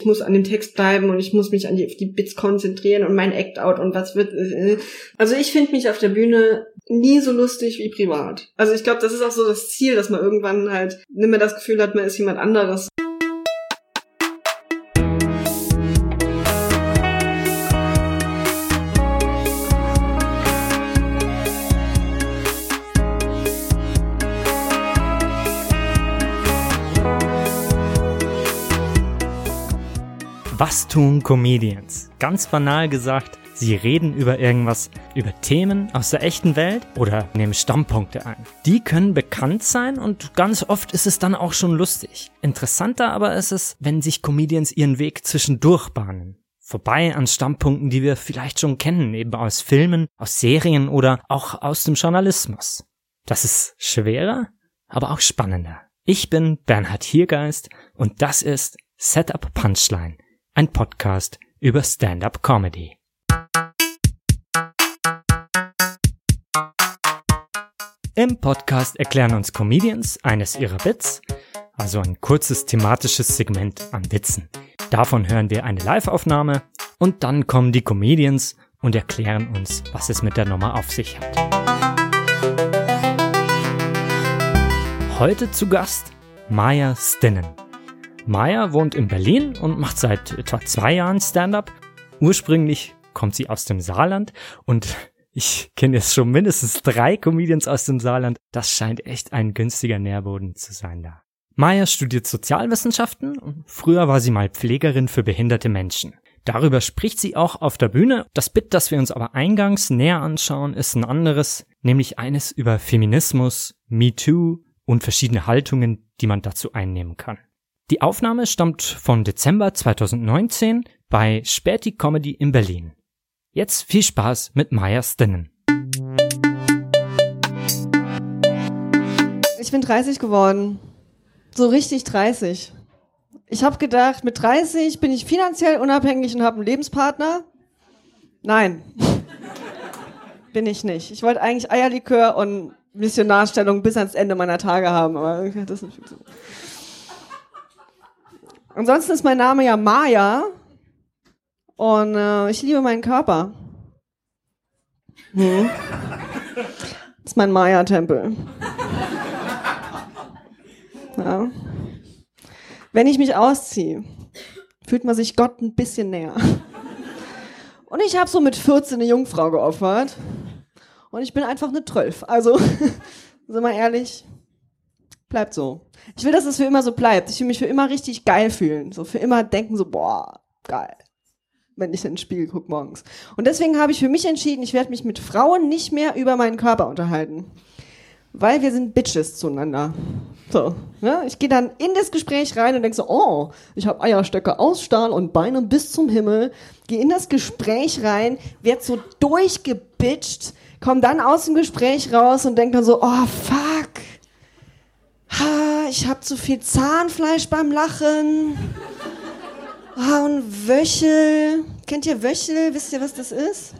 ich muss an dem Text bleiben und ich muss mich an die, die Bits konzentrieren und mein Act-Out und was wird. Äh, also ich finde mich auf der Bühne nie so lustig wie privat. Also ich glaube, das ist auch so das Ziel, dass man irgendwann halt nicht mehr das Gefühl hat, man ist jemand anderes. Was tun Comedians? Ganz banal gesagt, sie reden über irgendwas, über Themen aus der echten Welt oder nehmen Stammpunkte ein. Die können bekannt sein und ganz oft ist es dann auch schon lustig. Interessanter aber ist es, wenn sich Comedians ihren Weg zwischendurch bahnen. Vorbei an Stammpunkten, die wir vielleicht schon kennen, eben aus Filmen, aus Serien oder auch aus dem Journalismus. Das ist schwerer, aber auch spannender. Ich bin Bernhard Hiergeist und das ist Setup Punchline ein Podcast über Stand-up Comedy. Im Podcast erklären uns Comedians eines ihrer Bits, also ein kurzes thematisches Segment an Witzen. Davon hören wir eine Live-Aufnahme und dann kommen die Comedians und erklären uns, was es mit der Nummer auf sich hat. Heute zu Gast Maya Stinnen. Maya wohnt in Berlin und macht seit etwa zwei Jahren Stand-up. Ursprünglich kommt sie aus dem Saarland und ich kenne jetzt schon mindestens drei Comedians aus dem Saarland. Das scheint echt ein günstiger Nährboden zu sein da. Maya studiert Sozialwissenschaften und früher war sie mal Pflegerin für behinderte Menschen. Darüber spricht sie auch auf der Bühne. Das Bit, das wir uns aber eingangs näher anschauen, ist ein anderes, nämlich eines über Feminismus, MeToo und verschiedene Haltungen, die man dazu einnehmen kann. Die Aufnahme stammt von Dezember 2019 bei Späti Comedy in Berlin. Jetzt viel Spaß mit Maya Stinnen. Ich bin 30 geworden. So richtig 30. Ich habe gedacht, mit 30 bin ich finanziell unabhängig und habe einen Lebenspartner. Nein. bin ich nicht. Ich wollte eigentlich Eierlikör und Missionarstellung bis ans Ende meiner Tage haben, aber das ist nicht so. Ansonsten ist mein Name ja Maya und äh, ich liebe meinen Körper. Hm. Das ist mein Maya-Tempel. Ja. Wenn ich mich ausziehe, fühlt man sich Gott ein bisschen näher. Und ich habe so mit 14 eine Jungfrau geopfert. Und ich bin einfach eine Trölf. Also, sind wir ehrlich, bleibt so. Ich will, dass es für immer so bleibt. Ich will mich für immer richtig geil fühlen. So für immer denken so, boah, geil. Wenn ich in den Spiegel gucke morgens. Und deswegen habe ich für mich entschieden, ich werde mich mit Frauen nicht mehr über meinen Körper unterhalten. Weil wir sind Bitches zueinander. So, ne? Ich gehe dann in das Gespräch rein und denke so, oh, ich habe Eierstöcke aus Stahl und Beine bis zum Himmel. Gehe in das Gespräch rein, werd so durchgebitcht, komm dann aus dem Gespräch raus und denk dann so, oh fuck, ich habe zu viel Zahnfleisch beim Lachen. Ah, und Wöchel. Kennt ihr Wöchel? Wisst ihr, was das ist?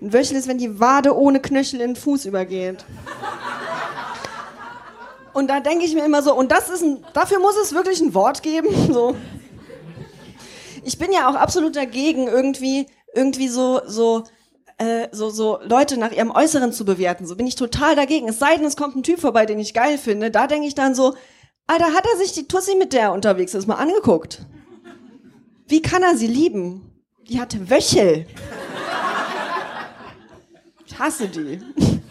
Ein Wöchel ist, wenn die Wade ohne Knöchel in den Fuß übergeht. Und da denke ich mir immer so, und das ist ein, dafür muss es wirklich ein Wort geben. So. Ich bin ja auch absolut dagegen, irgendwie, irgendwie so, so äh, so, so Leute nach ihrem Äußeren zu bewerten. So bin ich total dagegen. Es sei denn, es kommt ein Typ vorbei, den ich geil finde. Da denke ich dann so, Alter, hat er sich die Tussi, mit der er unterwegs ist, mal angeguckt? Wie kann er sie lieben? Die hatte Wöchel. Ich hasse die.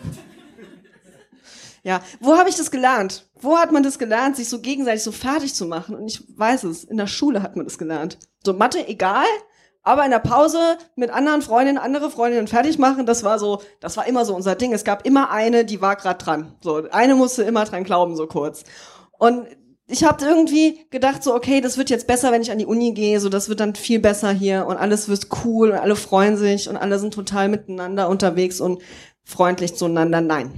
Ja, wo habe ich das gelernt? Wo hat man das gelernt, sich so gegenseitig so fertig zu machen? Und ich weiß es, in der Schule hat man das gelernt. So Mathe egal, aber in der Pause mit anderen Freundinnen, andere Freundinnen fertig machen, das war so, das war immer so unser Ding. Es gab immer eine, die war gerade dran. So, eine musste immer dran glauben, so kurz. Und ich habe irgendwie gedacht, so, okay, das wird jetzt besser, wenn ich an die Uni gehe, so, das wird dann viel besser hier und alles wird cool und alle freuen sich und alle sind total miteinander unterwegs und freundlich zueinander. Nein.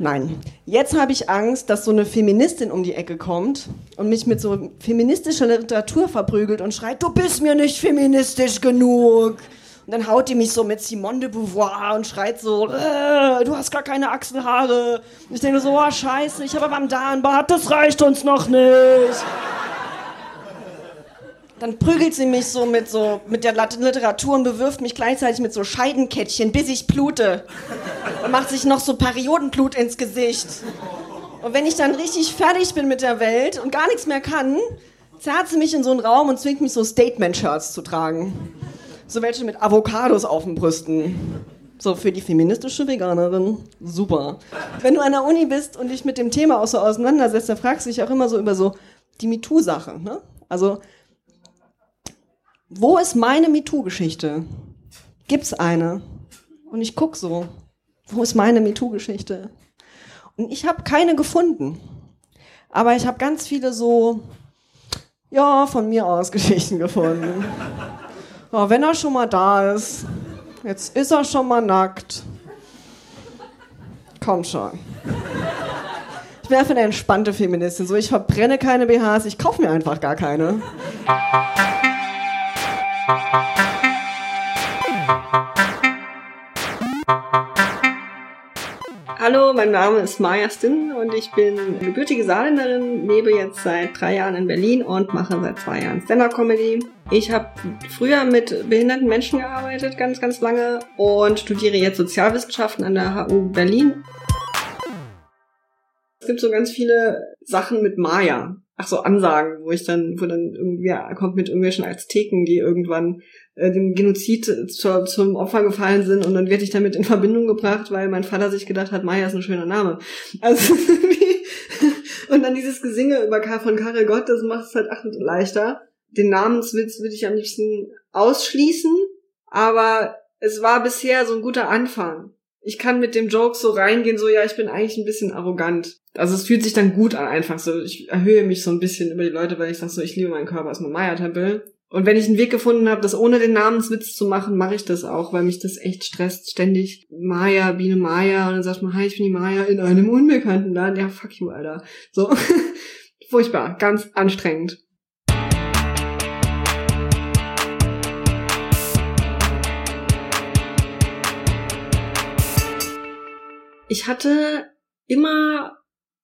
Nein. Jetzt habe ich Angst, dass so eine Feministin um die Ecke kommt und mich mit so feministischer Literatur verprügelt und schreit, du bist mir nicht feministisch genug. Und dann haut die mich so mit Simone de Beauvoir und schreit so, äh, du hast gar keine Achselhaare. Und ich denke so, oh, scheiße, ich habe aber am Darnbart, das reicht uns noch nicht. Dann prügelt sie mich so mit so mit der Literatur und bewirft mich gleichzeitig mit so Scheidenkettchen, bis ich blute. Und macht sich noch so Periodenblut ins Gesicht. Und wenn ich dann richtig fertig bin mit der Welt und gar nichts mehr kann, zerrt sie mich in so einen Raum und zwingt mich so Statement-Shirts zu tragen. So welche mit Avocados auf den Brüsten. So für die feministische Veganerin. Super. Wenn du an der Uni bist und dich mit dem Thema auch so auseinandersetzt, dann fragst du dich auch immer so über so die MeToo-Sache. Ne? Also, wo ist meine MeToo-Geschichte? Gibt's eine? Und ich guck so, wo ist meine MeToo-Geschichte? Und ich habe keine gefunden. Aber ich habe ganz viele so, ja, von mir aus Geschichten gefunden. Ja, wenn er schon mal da ist, jetzt ist er schon mal nackt. Komm schon. Ich bin einfach eine entspannte Feministin. So, ich verbrenne keine BHs, ich kaufe mir einfach gar keine. Hallo, mein Name ist Maja Stinn und ich bin gebürtige Saarländerin, lebe jetzt seit drei Jahren in Berlin und mache seit zwei Jahren Stand-Up-Comedy. Ich habe früher mit behinderten Menschen gearbeitet, ganz, ganz lange und studiere jetzt Sozialwissenschaften an der HU Berlin. Es gibt so ganz viele Sachen mit Maya. Ach so, Ansagen, wo ich dann, wo dann irgendwer kommt mit irgendwelchen Azteken, die irgendwann äh, dem Genozid zur, zum Opfer gefallen sind und dann werde ich damit in Verbindung gebracht, weil mein Vater sich gedacht hat, Maya ist ein schöner Name. Also und dann dieses Gesinge über K von Karel Gott, das macht es halt ach leichter. Den Namenswitz würde ich am liebsten ausschließen, aber es war bisher so ein guter Anfang. Ich kann mit dem Joke so reingehen, so ja, ich bin eigentlich ein bisschen arrogant. Also es fühlt sich dann gut an einfach so. Ich erhöhe mich so ein bisschen über die Leute, weil ich sage so, ich liebe meinen Körper als mein Maya-Tempel. Und wenn ich einen Weg gefunden habe, das ohne den Namenswitz zu machen, mache ich das auch, weil mich das echt stresst. Ständig Maya, Biene Maya und dann sagt man, hi, ich bin die Maya in einem unbekannten Laden. Ja, fuck you, Alter. So. Furchtbar, ganz anstrengend. Ich hatte immer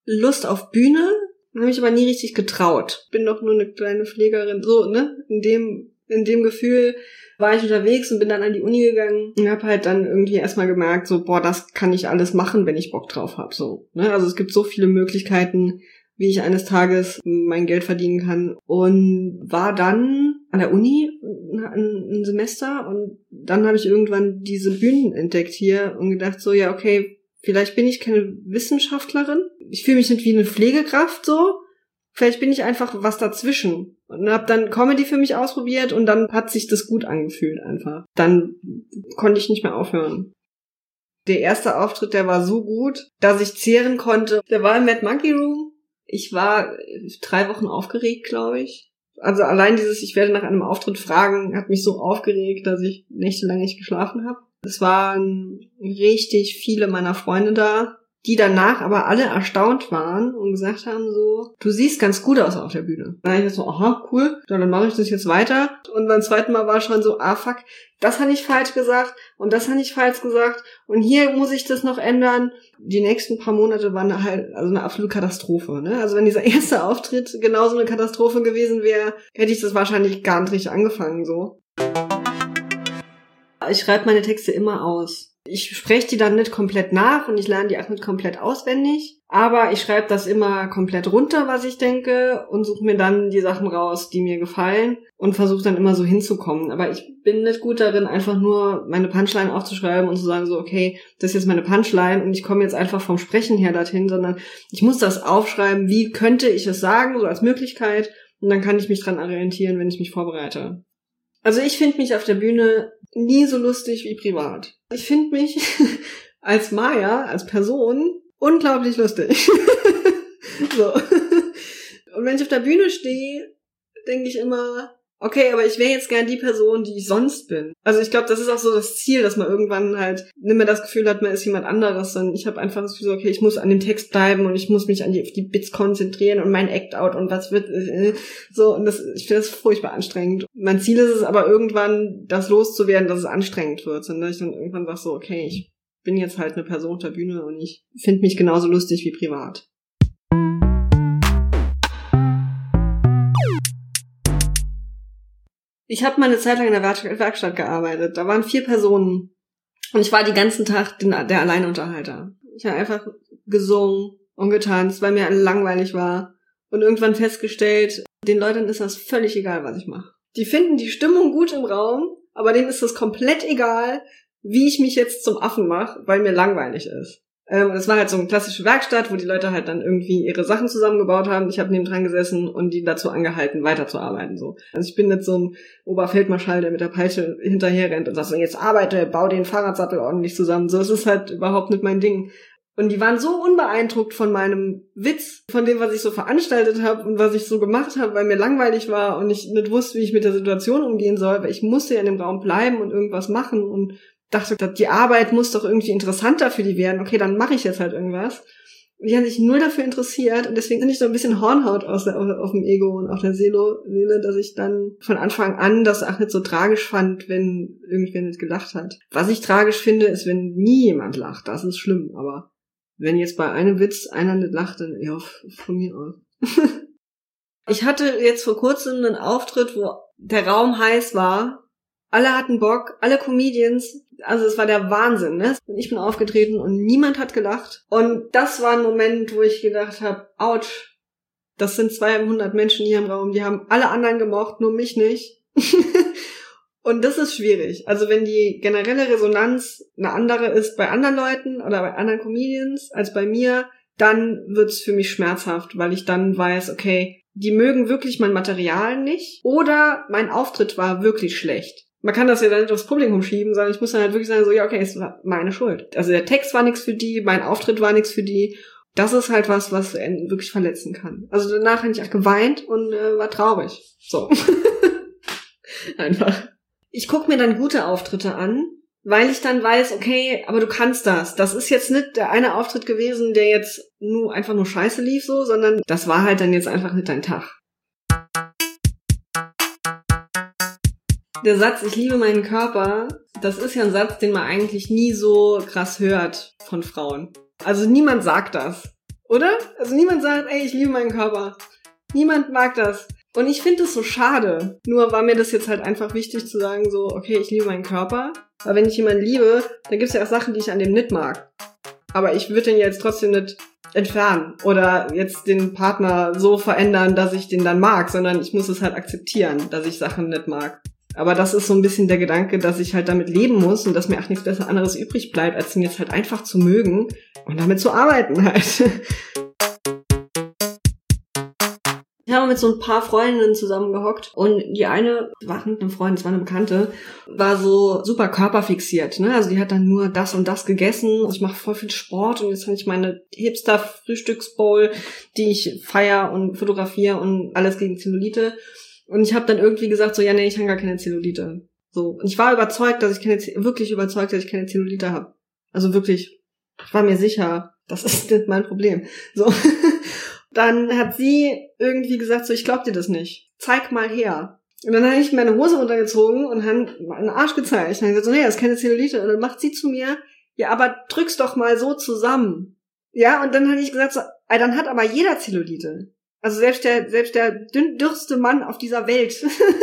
Lust auf Bühne, habe ich aber nie richtig getraut. Bin doch nur eine kleine Pflegerin, so, ne? In dem, in dem Gefühl war ich unterwegs und bin dann an die Uni gegangen und habe halt dann irgendwie erstmal gemerkt, so, boah, das kann ich alles machen, wenn ich Bock drauf habe, so. Ne? Also es gibt so viele Möglichkeiten, wie ich eines Tages mein Geld verdienen kann. Und war dann an der Uni ein Semester und dann habe ich irgendwann diese Bühnen entdeckt hier und gedacht, so, ja, okay, vielleicht bin ich keine Wissenschaftlerin, ich fühle mich nicht wie eine Pflegekraft so. Vielleicht bin ich einfach was dazwischen. Und habe dann Comedy für mich ausprobiert und dann hat sich das gut angefühlt einfach. Dann konnte ich nicht mehr aufhören. Der erste Auftritt, der war so gut, dass ich zehren konnte. Der war im Mad Monkey Room. Ich war drei Wochen aufgeregt, glaube ich. Also allein dieses, ich werde nach einem Auftritt fragen, hat mich so aufgeregt, dass ich nächtelang nicht geschlafen habe. Es waren richtig viele meiner Freunde da die danach aber alle erstaunt waren und gesagt haben so, du siehst ganz gut aus auf der Bühne. Dann ich so, aha, cool, dann mache ich das jetzt weiter. Und beim zweiten Mal war schon so, ah fuck, das habe ich falsch gesagt und das habe ich falsch gesagt und hier muss ich das noch ändern. Die nächsten paar Monate waren halt also eine absolute Katastrophe. Ne? Also wenn dieser erste Auftritt genauso eine Katastrophe gewesen wäre, hätte ich das wahrscheinlich gar nicht richtig angefangen so. Ich schreibe meine Texte immer aus. Ich spreche die dann nicht komplett nach und ich lerne die auch nicht komplett auswendig. Aber ich schreibe das immer komplett runter, was ich denke, und suche mir dann die Sachen raus, die mir gefallen und versuche dann immer so hinzukommen. Aber ich bin nicht gut darin, einfach nur meine Punchline aufzuschreiben und zu sagen, so, okay, das ist jetzt meine Punchline und ich komme jetzt einfach vom Sprechen her dorthin, sondern ich muss das aufschreiben, wie könnte ich es sagen, so als Möglichkeit, und dann kann ich mich dran orientieren, wenn ich mich vorbereite. Also ich finde mich auf der Bühne nie so lustig wie privat. Ich finde mich als Maya, als Person, unglaublich lustig. so. Und wenn ich auf der Bühne stehe, denke ich immer, okay, aber ich wäre jetzt gern die Person, die ich sonst bin. Also ich glaube, das ist auch so das Ziel, dass man irgendwann halt nicht mehr das Gefühl hat, man ist jemand anderes, sondern ich habe einfach das Gefühl, okay, ich muss an dem Text bleiben und ich muss mich an die, auf die Bits konzentrieren und mein Act-Out und was wird äh, so und das ich finde das furchtbar anstrengend. Mein Ziel ist es aber irgendwann, das loszuwerden, dass es anstrengend wird, sondern ich dann irgendwann sage so, okay, ich bin jetzt halt eine Person auf der Bühne und ich finde mich genauso lustig wie privat. Ich habe mal eine Zeit lang in der Werkstatt gearbeitet. Da waren vier Personen. Und ich war die ganzen Tag der Alleinunterhalter. Ich habe einfach gesungen und getanzt, weil mir langweilig war. Und irgendwann festgestellt, den Leuten ist das völlig egal, was ich mache. Die finden die Stimmung gut im Raum, aber denen ist das komplett egal, wie ich mich jetzt zum Affen mache, weil mir langweilig ist. Ähm, das war halt so eine klassische Werkstatt, wo die Leute halt dann irgendwie ihre Sachen zusammengebaut haben. Ich habe neben dran gesessen und die dazu angehalten, weiterzuarbeiten. So. Also ich bin jetzt so ein Oberfeldmarschall, der mit der Peitsche hinterher rennt und sagt so, jetzt arbeite, bau den Fahrradsattel ordentlich zusammen. So, es ist halt überhaupt nicht mein Ding. Und die waren so unbeeindruckt von meinem Witz, von dem, was ich so veranstaltet habe und was ich so gemacht habe, weil mir langweilig war und ich nicht wusste, wie ich mit der Situation umgehen soll, weil ich musste ja in dem Raum bleiben und irgendwas machen und dachte, die Arbeit muss doch irgendwie interessanter für die werden. Okay, dann mache ich jetzt halt irgendwas. Die haben sich null dafür interessiert und deswegen bin ich so ein bisschen Hornhaut aus der, auf, auf dem Ego und auch der Seele, Seele, dass ich dann von Anfang an das auch nicht so tragisch fand, wenn irgendwer nicht gelacht hat. Was ich tragisch finde, ist, wenn nie jemand lacht. Das ist schlimm, aber wenn jetzt bei einem Witz einer nicht lacht, dann ja, von mir aus. ich hatte jetzt vor kurzem einen Auftritt, wo der Raum heiß war. Alle hatten Bock, alle Comedians. Also es war der Wahnsinn, ne? Ich bin aufgetreten und niemand hat gelacht. Und das war ein Moment, wo ich gedacht habe, ouch, das sind 200 Menschen hier im Raum, die haben alle anderen gemocht, nur mich nicht. Und das ist schwierig. Also wenn die generelle Resonanz eine andere ist bei anderen Leuten oder bei anderen Comedians als bei mir, dann wird's für mich schmerzhaft, weil ich dann weiß, okay, die mögen wirklich mein Material nicht oder mein Auftritt war wirklich schlecht. Man kann das ja dann nicht aufs Publikum schieben, sondern ich muss dann halt wirklich sagen, so, ja, okay, es war meine Schuld. Also der Text war nichts für die, mein Auftritt war nichts für die. Das ist halt was, was wirklich verletzen kann. Also danach habe ich auch geweint und äh, war traurig. So. Einfach ich gucke mir dann gute Auftritte an, weil ich dann weiß, okay, aber du kannst das. Das ist jetzt nicht der eine Auftritt gewesen, der jetzt nur einfach nur scheiße lief so, sondern das war halt dann jetzt einfach nicht dein Tag. Der Satz, ich liebe meinen Körper, das ist ja ein Satz, den man eigentlich nie so krass hört von Frauen. Also niemand sagt das, oder? Also niemand sagt, ey, ich liebe meinen Körper. Niemand mag das. Und ich finde es so schade. Nur war mir das jetzt halt einfach wichtig zu sagen, so, okay, ich liebe meinen Körper. Aber wenn ich jemanden liebe, dann gibt es ja auch Sachen, die ich an dem nicht mag. Aber ich würde den jetzt trotzdem nicht entfernen oder jetzt den Partner so verändern, dass ich den dann mag, sondern ich muss es halt akzeptieren, dass ich Sachen nicht mag. Aber das ist so ein bisschen der Gedanke, dass ich halt damit leben muss und dass mir auch nichts besser anderes übrig bleibt, als ihn jetzt halt einfach zu mögen und damit zu arbeiten halt. Ich habe mit so ein paar Freundinnen zusammengehockt und die eine, war nicht eine Freundin, das war eine Bekannte, war so super körperfixiert. Ne? Also die hat dann nur das und das gegessen. Ich mache voll viel Sport und jetzt habe ich meine Hipster-Frühstücksbowl, die ich feier und fotografiere und alles gegen Zellulite. Und ich habe dann irgendwie gesagt, so, ja, nee, ich habe gar keine Zellulite. So. Und ich war überzeugt, dass ich keine, wirklich überzeugt, dass ich keine Zellulite habe. Also wirklich, ich war mir sicher, das ist nicht mein Problem. So. Dann hat sie irgendwie gesagt, so, ich glaub dir das nicht. Zeig mal her. Und dann habe ich meine Hose runtergezogen und habe meinen Arsch gezeigt. Und dann gesagt, so, nee, das ist keine Zellulite. Und dann macht sie zu mir, ja, aber drück's doch mal so zusammen. Ja, und dann habe ich gesagt, so, dann hat aber jeder Zellulite. Also selbst der, selbst der dürrste Mann auf dieser Welt.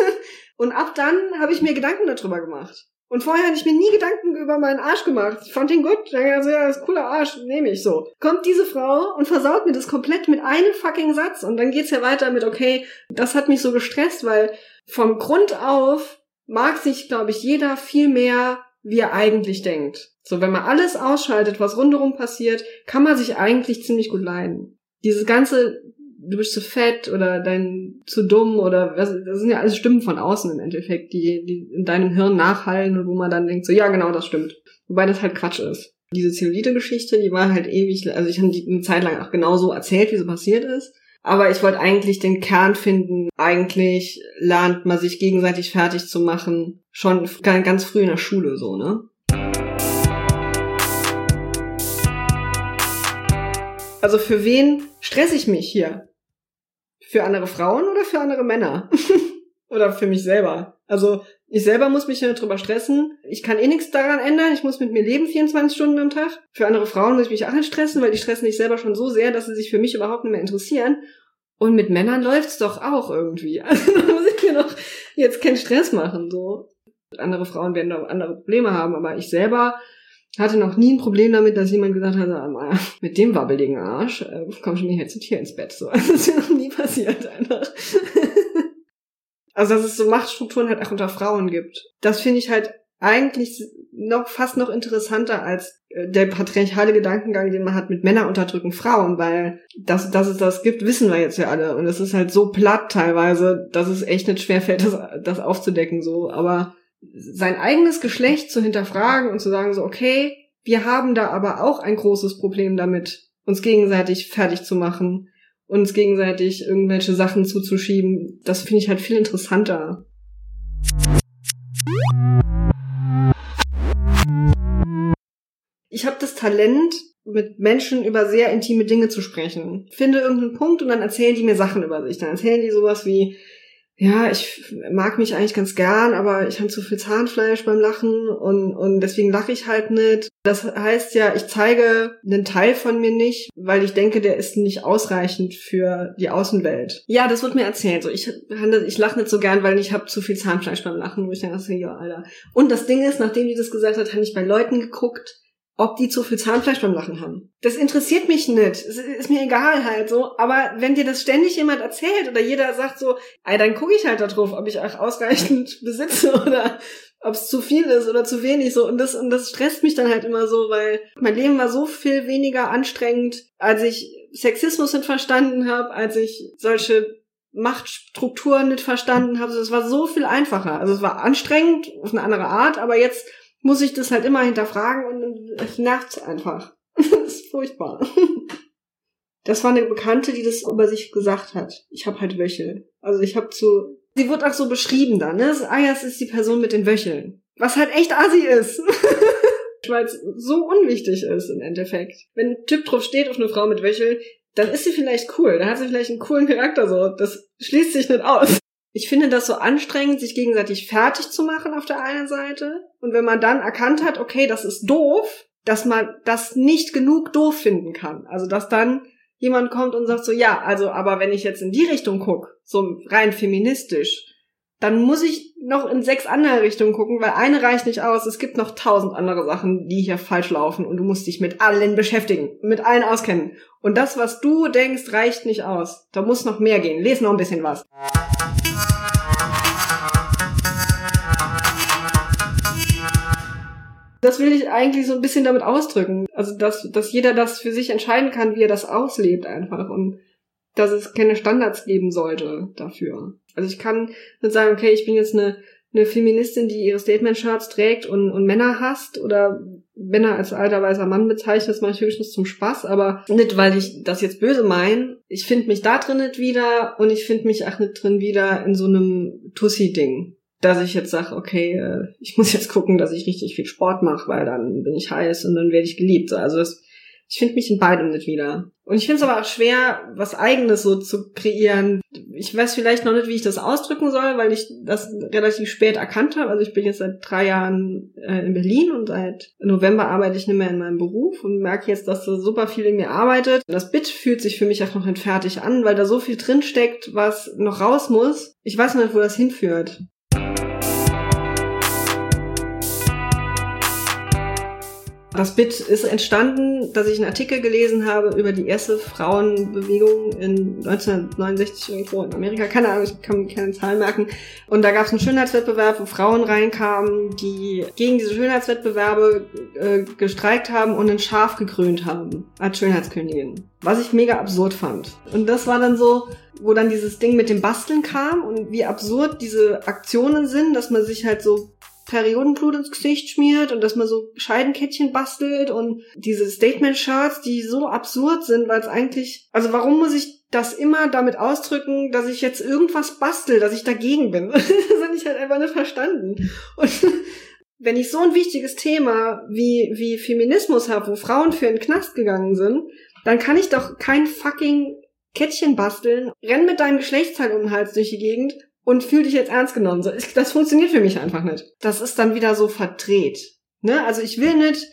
und ab dann habe ich mir Gedanken darüber gemacht. Und vorher hatte ich mir nie Gedanken über meinen Arsch gemacht. Ich fand ihn gut. Also, ja, ist cooler Arsch, nehme ich so. Kommt diese Frau und versaut mir das komplett mit einem fucking Satz. Und dann geht's ja weiter mit, okay, das hat mich so gestresst, weil vom Grund auf mag sich, glaube ich, jeder viel mehr, wie er eigentlich denkt. So, wenn man alles ausschaltet, was rundherum passiert, kann man sich eigentlich ziemlich gut leiden. Dieses ganze du bist zu fett oder dein zu dumm oder das, das sind ja alles Stimmen von außen im Endeffekt, die, die in deinem Hirn nachhallen und wo man dann denkt so, ja genau, das stimmt. Wobei das halt Quatsch ist. Diese Zellulite-Geschichte, die war halt ewig, also ich habe die eine Zeit lang auch genauso erzählt, wie sie passiert ist. Aber ich wollte eigentlich den Kern finden. Eigentlich lernt man sich gegenseitig fertig zu machen. Schon ganz früh in der Schule so, ne? Also für wen stress ich mich hier? Für andere Frauen oder für andere Männer? oder für mich selber? Also ich selber muss mich ja drüber stressen. Ich kann eh nichts daran ändern. Ich muss mit mir leben 24 Stunden am Tag. Für andere Frauen muss ich mich auch nicht stressen, weil die stressen mich selber schon so sehr, dass sie sich für mich überhaupt nicht mehr interessieren. Und mit Männern läuft's doch auch irgendwie. Also da muss ich mir noch jetzt keinen Stress machen, so. Andere Frauen werden da andere Probleme haben, aber ich selber hatte noch nie ein Problem damit, dass jemand gesagt hat, ah, mit dem wabbeligen Arsch äh, komm schon nicht jetzt hier ins Bett. So. Das ist ja noch nie passiert einfach. also dass es so Machtstrukturen halt auch unter Frauen gibt. Das finde ich halt eigentlich noch fast noch interessanter als äh, der patriarchale Gedankengang, den man hat mit Männer unterdrücken Frauen, weil dass, dass es das gibt, wissen wir jetzt ja alle. Und es ist halt so platt teilweise, dass es echt nicht schwerfällt, das, das aufzudecken. so. Aber sein eigenes Geschlecht zu hinterfragen und zu sagen so, okay, wir haben da aber auch ein großes Problem damit, uns gegenseitig fertig zu machen, uns gegenseitig irgendwelche Sachen zuzuschieben, das finde ich halt viel interessanter. Ich habe das Talent, mit Menschen über sehr intime Dinge zu sprechen. Finde irgendeinen Punkt und dann erzählen die mir Sachen über sich. Dann erzählen die sowas wie, ja, ich mag mich eigentlich ganz gern, aber ich habe zu viel Zahnfleisch beim Lachen und, und deswegen lache ich halt nicht. Das heißt ja, ich zeige einen Teil von mir nicht, weil ich denke, der ist nicht ausreichend für die Außenwelt. Ja, das wird mir erzählt. So, ich, ich lache nicht so gern, weil ich habe zu viel Zahnfleisch beim Lachen, wo ich denke, ja, Alter. Und das Ding ist, nachdem die das gesagt hat, habe ich bei Leuten geguckt, ob die zu viel Zahnfleisch beim Lachen haben. Das interessiert mich nicht. Es ist mir egal halt so. Aber wenn dir das ständig jemand erzählt oder jeder sagt so, ey, dann gucke ich halt da drauf, ob ich auch ausreichend besitze oder ob es zu viel ist oder zu wenig so. Und das, und das stresst mich dann halt immer so, weil mein Leben war so viel weniger anstrengend, als ich Sexismus nicht verstanden habe, als ich solche Machtstrukturen nicht verstanden habe. Also es war so viel einfacher. Also es war anstrengend auf eine andere Art, aber jetzt muss ich das halt immer hinterfragen und es nervt einfach. das ist furchtbar. Das war eine Bekannte, die das über sich gesagt hat. Ich habe halt Wöchel. Also ich habe zu. Sie wird auch so beschrieben dann, ne? Ah ja, es ist die Person mit den Wöcheln. Was halt echt assi ist. Weil es so unwichtig ist im Endeffekt. Wenn ein Typ drauf steht auf eine Frau mit Wöcheln, dann ist sie vielleicht cool. Dann hat sie vielleicht einen coolen Charakter so. Das schließt sich nicht aus. Ich finde das so anstrengend, sich gegenseitig fertig zu machen auf der einen Seite. Und wenn man dann erkannt hat, okay, das ist doof, dass man das nicht genug doof finden kann. Also dass dann jemand kommt und sagt so, ja, also aber wenn ich jetzt in die Richtung gucke, so rein feministisch, dann muss ich noch in sechs andere Richtungen gucken, weil eine reicht nicht aus. Es gibt noch tausend andere Sachen, die hier falsch laufen und du musst dich mit allen beschäftigen, mit allen auskennen. Und das, was du denkst, reicht nicht aus. Da muss noch mehr gehen. Les noch ein bisschen was. Das will ich eigentlich so ein bisschen damit ausdrücken. Also, dass, dass jeder das für sich entscheiden kann, wie er das auslebt einfach und dass es keine Standards geben sollte dafür. Also ich kann nicht sagen, okay, ich bin jetzt eine, eine Feministin, die ihre Statement-Shirts trägt und, und Männer hasst oder Männer als alter weißer Mann bezeichnet, das mache ich höchstens zum Spaß, aber nicht, weil ich das jetzt böse meine. Ich finde mich da drin nicht wieder und ich finde mich auch nicht drin wieder in so einem Tussi-Ding dass ich jetzt sage, okay, äh, ich muss jetzt gucken, dass ich richtig viel Sport mache, weil dann bin ich heiß und dann werde ich geliebt. Also das, ich finde mich in beidem nicht wieder. Und ich finde es aber auch schwer, was Eigenes so zu kreieren. Ich weiß vielleicht noch nicht, wie ich das ausdrücken soll, weil ich das relativ spät erkannt habe. Also ich bin jetzt seit drei Jahren äh, in Berlin und seit November arbeite ich nicht mehr in meinem Beruf und merke jetzt, dass da super viel in mir arbeitet. Das Bit fühlt sich für mich auch noch nicht fertig an, weil da so viel drinsteckt, was noch raus muss. Ich weiß nicht, wo das hinführt. Das Bit ist entstanden, dass ich einen Artikel gelesen habe über die erste Frauenbewegung in 1969 irgendwo in Amerika. Keine Ahnung, ich kann mir keine Zahlen merken. Und da gab es einen Schönheitswettbewerb, wo Frauen reinkamen, die gegen diese Schönheitswettbewerbe äh, gestreikt haben und ein Schaf gekrönt haben als Schönheitskönigin. Was ich mega absurd fand. Und das war dann so, wo dann dieses Ding mit dem Basteln kam und wie absurd diese Aktionen sind, dass man sich halt so Periodenblut ins Gesicht schmiert und dass man so Scheidenkettchen bastelt und diese Statement-Shirts, die so absurd sind, weil es eigentlich, also warum muss ich das immer damit ausdrücken, dass ich jetzt irgendwas bastel, dass ich dagegen bin? das habe ich halt einfach nicht verstanden. Und wenn ich so ein wichtiges Thema wie, wie Feminismus habe, wo Frauen für einen Knast gegangen sind, dann kann ich doch kein fucking Kettchen basteln, renn mit deinem Geschlechtsteil um den Hals durch die Gegend und fühl dich jetzt ernst genommen. So, das funktioniert für mich einfach nicht. Das ist dann wieder so verdreht. Ne? Also ich will nicht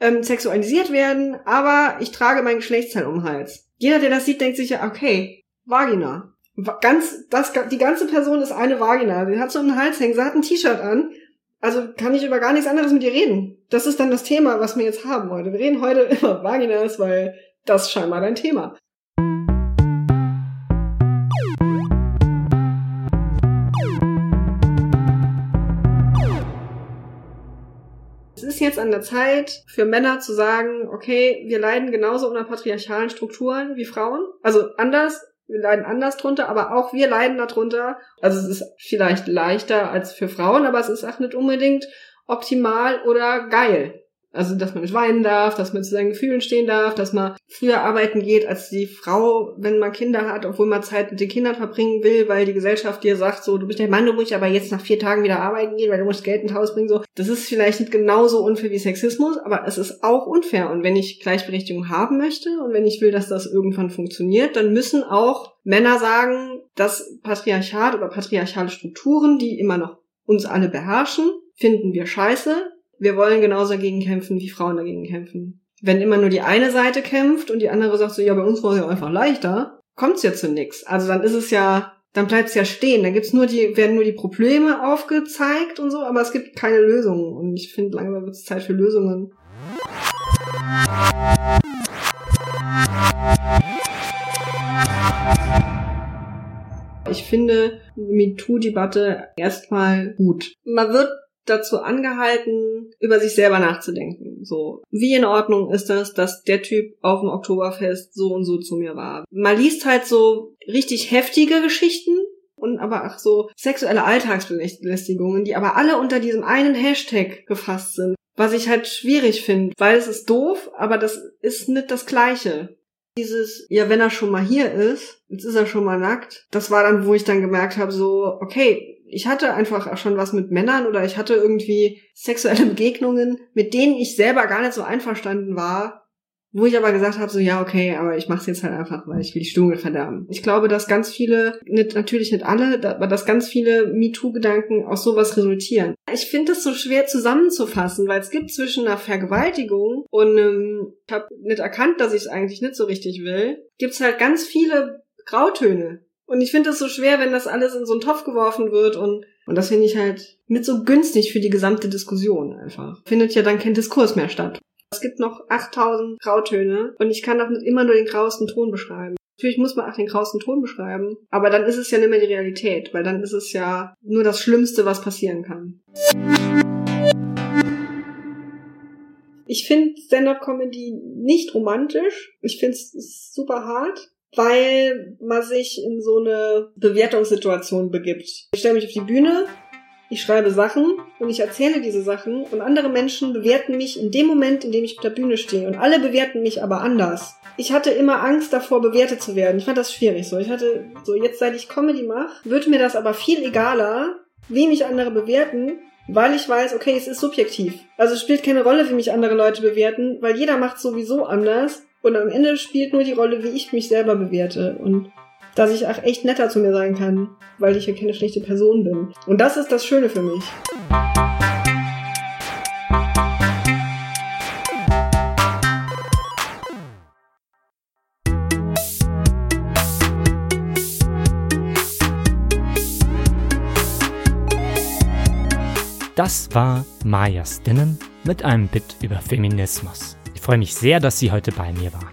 ähm, sexualisiert werden, aber ich trage mein Geschlechtsteil um den Hals. Jeder, der das sieht, denkt sich ja, okay, Vagina. Ganz, das, die ganze Person ist eine Vagina. Sie hat so einen Hals hängen, sie hat ein T-Shirt an. Also kann ich über gar nichts anderes mit ihr reden. Das ist dann das Thema, was wir jetzt haben heute. Wir reden heute immer Vaginas, weil das scheinbar dein Thema. Es ist jetzt an der Zeit für Männer zu sagen, okay, wir leiden genauso unter patriarchalen Strukturen wie Frauen. Also anders, wir leiden anders drunter, aber auch wir leiden darunter. Also es ist vielleicht leichter als für Frauen, aber es ist auch nicht unbedingt optimal oder geil. Also, dass man nicht weinen darf, dass man zu seinen Gefühlen stehen darf, dass man früher arbeiten geht als die Frau, wenn man Kinder hat, obwohl man Zeit mit den Kindern verbringen will, weil die Gesellschaft dir sagt, so, du bist der Mann, du musst aber jetzt nach vier Tagen wieder arbeiten gehen, weil du musst Geld ins Haus bringen, so. Das ist vielleicht nicht genauso unfair wie Sexismus, aber es ist auch unfair. Und wenn ich Gleichberechtigung haben möchte und wenn ich will, dass das irgendwann funktioniert, dann müssen auch Männer sagen, dass Patriarchat oder patriarchale Strukturen, die immer noch uns alle beherrschen, finden wir scheiße, wir wollen genauso dagegen kämpfen, wie Frauen dagegen kämpfen. Wenn immer nur die eine Seite kämpft und die andere sagt so, ja, bei uns war es ja einfach leichter, kommt's ja zu nix. Also dann ist es ja, dann bleibt's ja stehen. Da gibt's nur die, werden nur die Probleme aufgezeigt und so, aber es gibt keine Lösungen. Und ich finde, langsam wird es Zeit für Lösungen. Ich finde MeToo-Debatte erstmal gut. Man wird dazu angehalten, über sich selber nachzudenken. So, wie in Ordnung ist das, dass der Typ auf dem Oktoberfest so und so zu mir war. Man liest halt so richtig heftige Geschichten und aber auch so sexuelle Alltagsbelästigungen, die aber alle unter diesem einen Hashtag gefasst sind. Was ich halt schwierig finde, weil es ist doof, aber das ist nicht das Gleiche. Dieses, ja, wenn er schon mal hier ist, jetzt ist er schon mal nackt. Das war dann, wo ich dann gemerkt habe, so, okay, ich hatte einfach schon was mit Männern oder ich hatte irgendwie sexuelle Begegnungen, mit denen ich selber gar nicht so einverstanden war, wo ich aber gesagt habe, so ja, okay, aber ich mach's jetzt halt einfach, weil ich will die Stimmung verderben. Ich glaube, dass ganz viele, nicht, natürlich nicht alle, aber dass ganz viele MeToo-Gedanken aus sowas resultieren. Ich finde das so schwer zusammenzufassen, weil es gibt zwischen einer Vergewaltigung und ähm, ich habe nicht erkannt, dass ich es eigentlich nicht so richtig will, gibt's halt ganz viele Grautöne. Und ich finde es so schwer, wenn das alles in so einen Topf geworfen wird und, und das finde ich halt mit so günstig für die gesamte Diskussion einfach. Findet ja dann kein Diskurs mehr statt. Es gibt noch 8000 Grautöne und ich kann doch nicht immer nur den grauesten Ton beschreiben. Natürlich muss man auch den grauesten Ton beschreiben, aber dann ist es ja nicht mehr die Realität, weil dann ist es ja nur das Schlimmste, was passieren kann. Ich finde Stand-up-Comedy nicht romantisch. Ich finde es super hart weil man sich in so eine Bewertungssituation begibt. Ich stelle mich auf die Bühne, ich schreibe Sachen und ich erzähle diese Sachen und andere Menschen bewerten mich in dem Moment, in dem ich auf der Bühne stehe. Und alle bewerten mich aber anders. Ich hatte immer Angst davor, bewertet zu werden. Ich fand das schwierig so. Ich hatte so, jetzt seit ich Comedy mache, wird mir das aber viel egaler, wie mich andere bewerten, weil ich weiß, okay, es ist subjektiv. Also es spielt keine Rolle, wie mich andere Leute bewerten, weil jeder macht sowieso anders und am Ende spielt nur die Rolle, wie ich mich selber bewerte. Und dass ich auch echt netter zu mir sein kann, weil ich ja keine schlechte Person bin. Und das ist das Schöne für mich. Das war Maya Stinnen mit einem Bit über Feminismus freue mich sehr, dass sie heute bei mir war.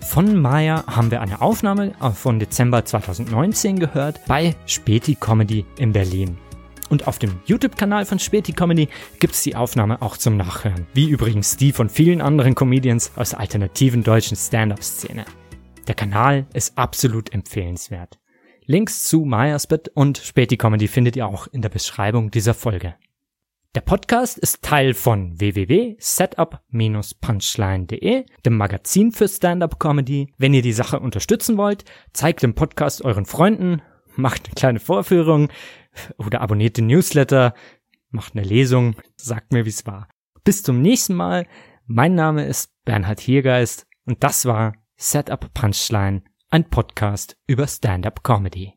Von Maya haben wir eine Aufnahme von Dezember 2019 gehört bei Späti Comedy in Berlin. Und auf dem YouTube-Kanal von Späti Comedy gibt es die Aufnahme auch zum Nachhören. Wie übrigens die von vielen anderen Comedians aus der alternativen deutschen Stand-up-Szene. Der Kanal ist absolut empfehlenswert. Links zu Mayas Bit und Späti Comedy findet ihr auch in der Beschreibung dieser Folge. Der Podcast ist Teil von www.setup-punchline.de, dem Magazin für Stand-up-Comedy. Wenn ihr die Sache unterstützen wollt, zeigt den Podcast euren Freunden, macht eine kleine Vorführung oder abonniert den Newsletter, macht eine Lesung, sagt mir, wie es war. Bis zum nächsten Mal. Mein Name ist Bernhard Hiergeist und das war Setup Punchline, ein Podcast über Stand-up Comedy.